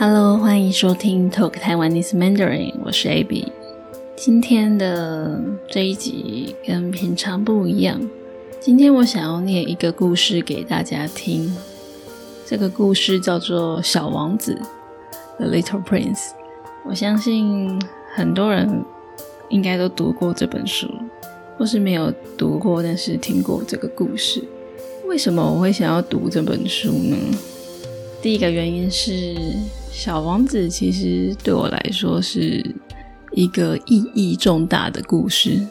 Hello，欢迎收听 Talk Taiwanese Mandarin，我是 Abby。今天的这一集跟平常不一样，今天我想要念一个故事给大家听。这个故事叫做《小王子》（The Little Prince）。我相信很多人应该都读过这本书，或是没有读过，但是听过这个故事。为什么我会想要读这本书呢？第一个原因是《小王子》其实对我来说是一个意义重大的故事，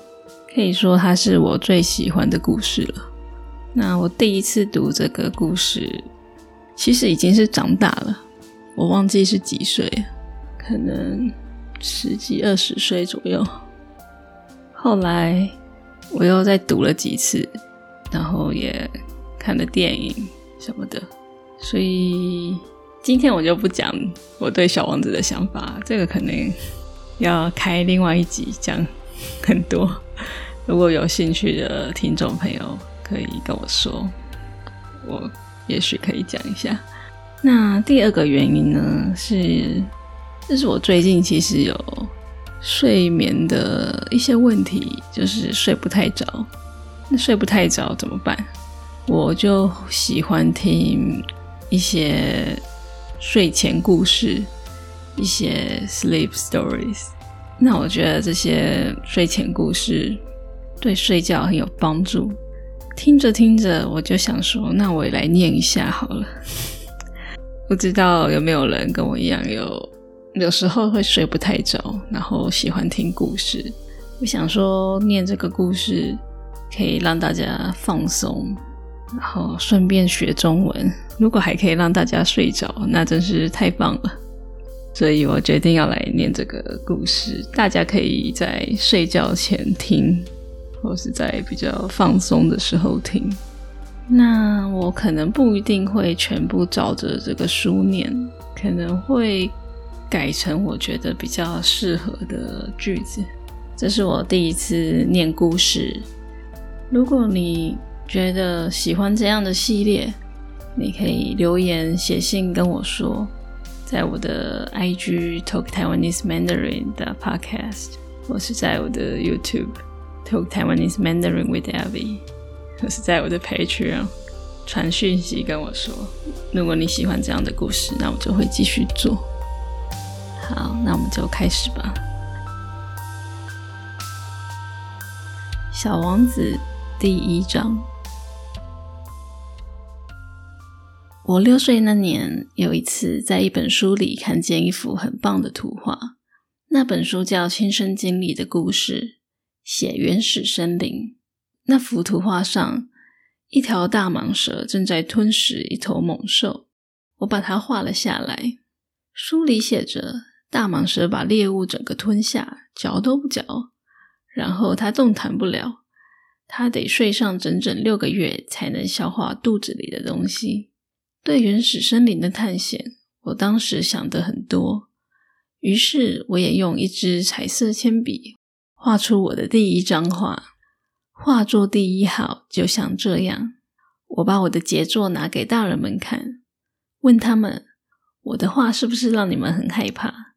可以说它是我最喜欢的故事了。那我第一次读这个故事，其实已经是长大了，我忘记是几岁，可能十几二十岁左右。后来我又再读了几次，然后也看了电影什么的。所以今天我就不讲我对小王子的想法，这个可能要开另外一集讲很多。如果有兴趣的听众朋友可以跟我说，我也许可以讲一下。那第二个原因呢，是这是我最近其实有睡眠的一些问题，就是睡不太着。那睡不太着怎么办？我就喜欢听。一些睡前故事，一些 sleep stories。那我觉得这些睡前故事对睡觉很有帮助。听着听着，我就想说，那我也来念一下好了。不知道有没有人跟我一样，有有时候会睡不太着，然后喜欢听故事。我想说，念这个故事可以让大家放松。然后顺便学中文，如果还可以让大家睡着，那真是太棒了。所以我决定要来念这个故事，大家可以在睡觉前听，或是在比较放松的时候听。那我可能不一定会全部照着这个书念，可能会改成我觉得比较适合的句子。这是我第一次念故事，如果你。觉得喜欢这样的系列，你可以留言写信跟我说，在我的 IG Talk Taiwanese Mandarin 的 Podcast，或是在我的 YouTube Talk Taiwanese Mandarin with Abby，或是在我的 Patreon 传讯息跟我说。如果你喜欢这样的故事，那我就会继续做。好，那我们就开始吧。小王子第一章。我六岁那年，有一次在一本书里看见一幅很棒的图画。那本书叫《亲身经历的故事》，写原始森林。那幅图画上，一条大蟒蛇正在吞食一头猛兽。我把它画了下来。书里写着，大蟒蛇把猎物整个吞下，嚼都不嚼，然后它动弹不了，它得睡上整整六个月才能消化肚子里的东西。对原始森林的探险，我当时想的很多，于是我也用一支彩色铅笔画出我的第一张画。画作第一号就像这样。我把我的杰作拿给大人们看，问他们：“我的画是不是让你们很害怕？”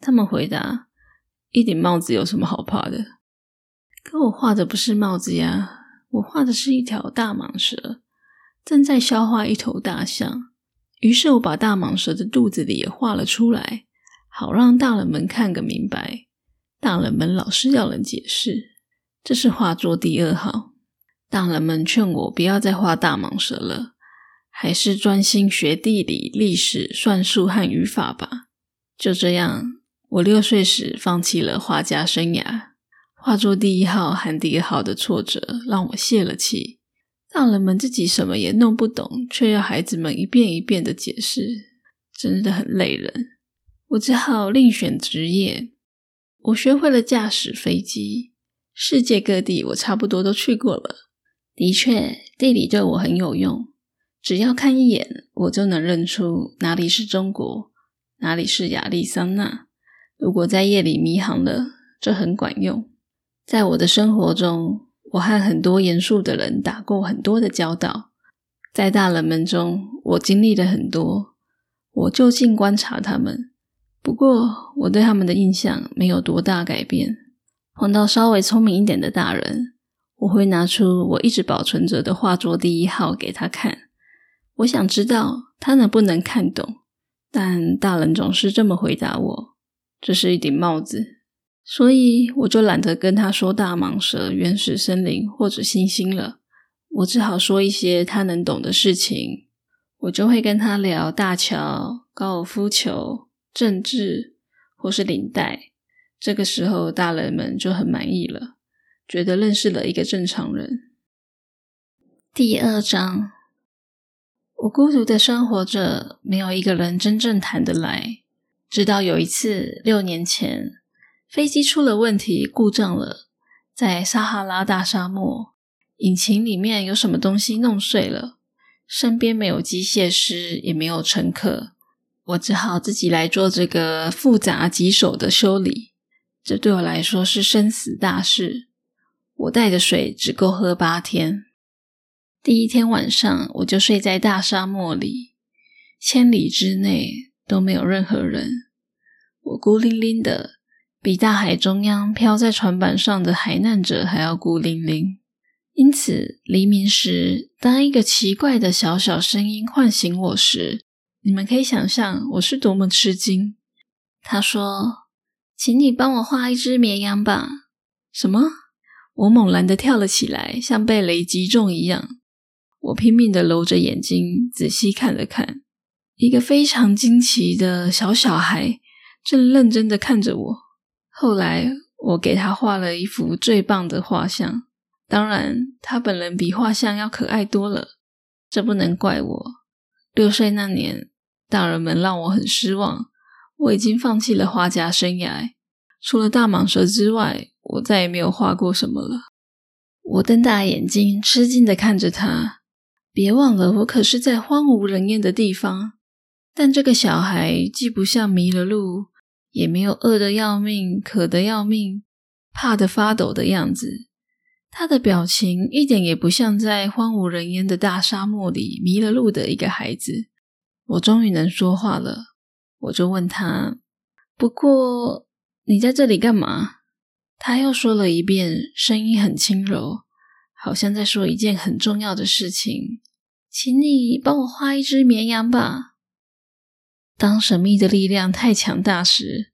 他们回答：“一顶帽子有什么好怕的？”可我画的不是帽子呀，我画的是一条大蟒蛇。正在消化一头大象，于是我把大蟒蛇的肚子里也画了出来，好让大人们看个明白。大人们老是要人解释。这是画作第二号。大人们劝我不要再画大蟒蛇了，还是专心学地理、历史、算术和语法吧。就这样，我六岁时放弃了画家生涯。画作第一号和第二号的挫折让我泄了气。大人们自己什么也弄不懂，却要孩子们一遍一遍的解释，真的很累人。我只好另选职业。我学会了驾驶飞机，世界各地我差不多都去过了。的确，地理对我很有用，只要看一眼，我就能认出哪里是中国，哪里是亚利桑那。如果在夜里迷航了，这很管用。在我的生活中。我和很多严肃的人打过很多的交道，在大人们中，我经历了很多。我就近观察他们。不过，我对他们的印象没有多大改变。碰到稍微聪明一点的大人，我会拿出我一直保存着的画作第一号给他看。我想知道他能不能看懂，但大人总是这么回答我：“这是一顶帽子。”所以我就懒得跟他说大蟒蛇、原始森林或者星星了。我只好说一些他能懂的事情。我就会跟他聊大桥、高尔夫球、政治或是领带。这个时候，大人们就很满意了，觉得认识了一个正常人。第二章，我孤独的生活着，没有一个人真正谈得来。直到有一次，六年前，飞机出了问题，故障了，在撒哈拉大沙漠，引擎里面有什么东西弄碎了。身边没有机械师，也没有乘客，我只好自己来做这个复杂棘手的修理。这对我来说是生死大事。我带的水只够喝八天。第一天晚上，我就睡在大沙漠里，千里之内都没有任何人，我孤零零的，比大海中央漂在船板上的海难者还要孤零零。因此，黎明时，当一个奇怪的小小声音唤醒我时，你们可以想象我是多么吃惊。他说：“请你帮我画一只绵羊吧。”什么？我猛然的跳了起来，像被雷击中一样。我拼命的揉着眼睛，仔细看了看，一个非常惊奇的小小孩正认真的看着我。后来，我给他画了一幅最棒的画像。当然，他本人比画像要可爱多了。这不能怪我。六岁那年，大人们让我很失望。我已经放弃了画家生涯。除了大蟒蛇之外，我再也没有画过什么了。我瞪大眼睛，吃惊的看着他。别忘了，我可是在荒无人烟的地方。但这个小孩既不像迷了路，也没有饿得要命、渴得要命、怕得发抖的样子。他的表情一点也不像在荒无人烟的大沙漠里迷了路的一个孩子。我终于能说话了，我就问他：“不过你在这里干嘛？”他又说了一遍，声音很轻柔，好像在说一件很重要的事情。请你帮我画一只绵羊吧。当神秘的力量太强大时，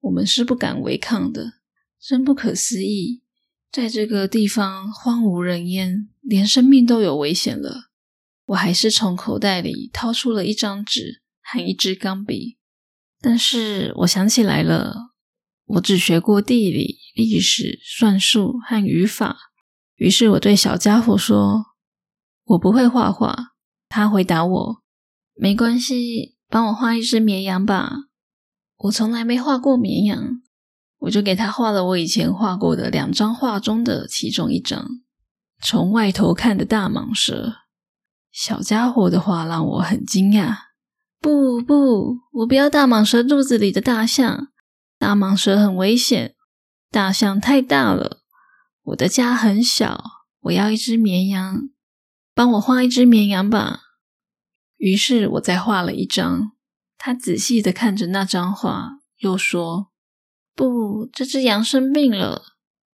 我们是不敢违抗的。真不可思议。在这个地方荒无人烟，连生命都有危险了。我还是从口袋里掏出了一张纸和一支钢笔，但是我想起来了，我只学过地理、历史、算术和语法。于是我对小家伙说：“我不会画画。”他回答我：“没关系，帮我画一只绵羊吧。我从来没画过绵羊。”我就给他画了我以前画过的两张画中的其中一张，从外头看的大蟒蛇。小家伙的话让我很惊讶。不不，我不要大蟒蛇肚子里的大象，大蟒蛇很危险，大象太大了。我的家很小，我要一只绵羊，帮我画一只绵羊吧。于是我再画了一张。他仔细的看着那张画，又说。不，这只羊生病了，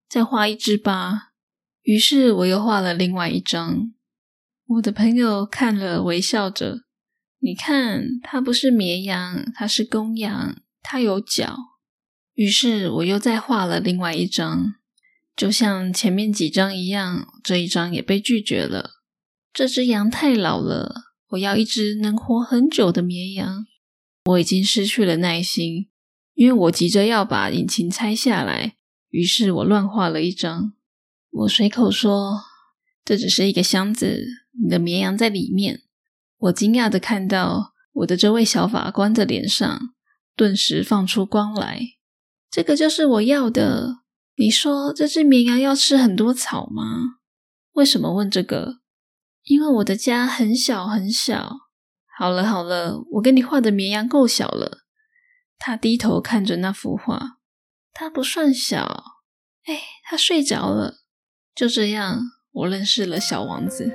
再画一只吧。于是我又画了另外一张。我的朋友看了，微笑着。你看，它不是绵羊，它是公羊，它有角。于是我又再画了另外一张，就像前面几张一样，这一张也被拒绝了。这只羊太老了，我要一只能活很久的绵羊。我已经失去了耐心。因为我急着要把引擎拆下来，于是我乱画了一张。我随口说：“这只是一个箱子，你的绵羊在里面。”我惊讶的看到我的这位小法官的脸上顿时放出光来。这个就是我要的。你说这只绵羊要吃很多草吗？为什么问这个？因为我的家很小很小。好了好了，我给你画的绵羊够小了。他低头看着那幅画，他不算小。哎，他睡着了。就这样，我认识了小王子。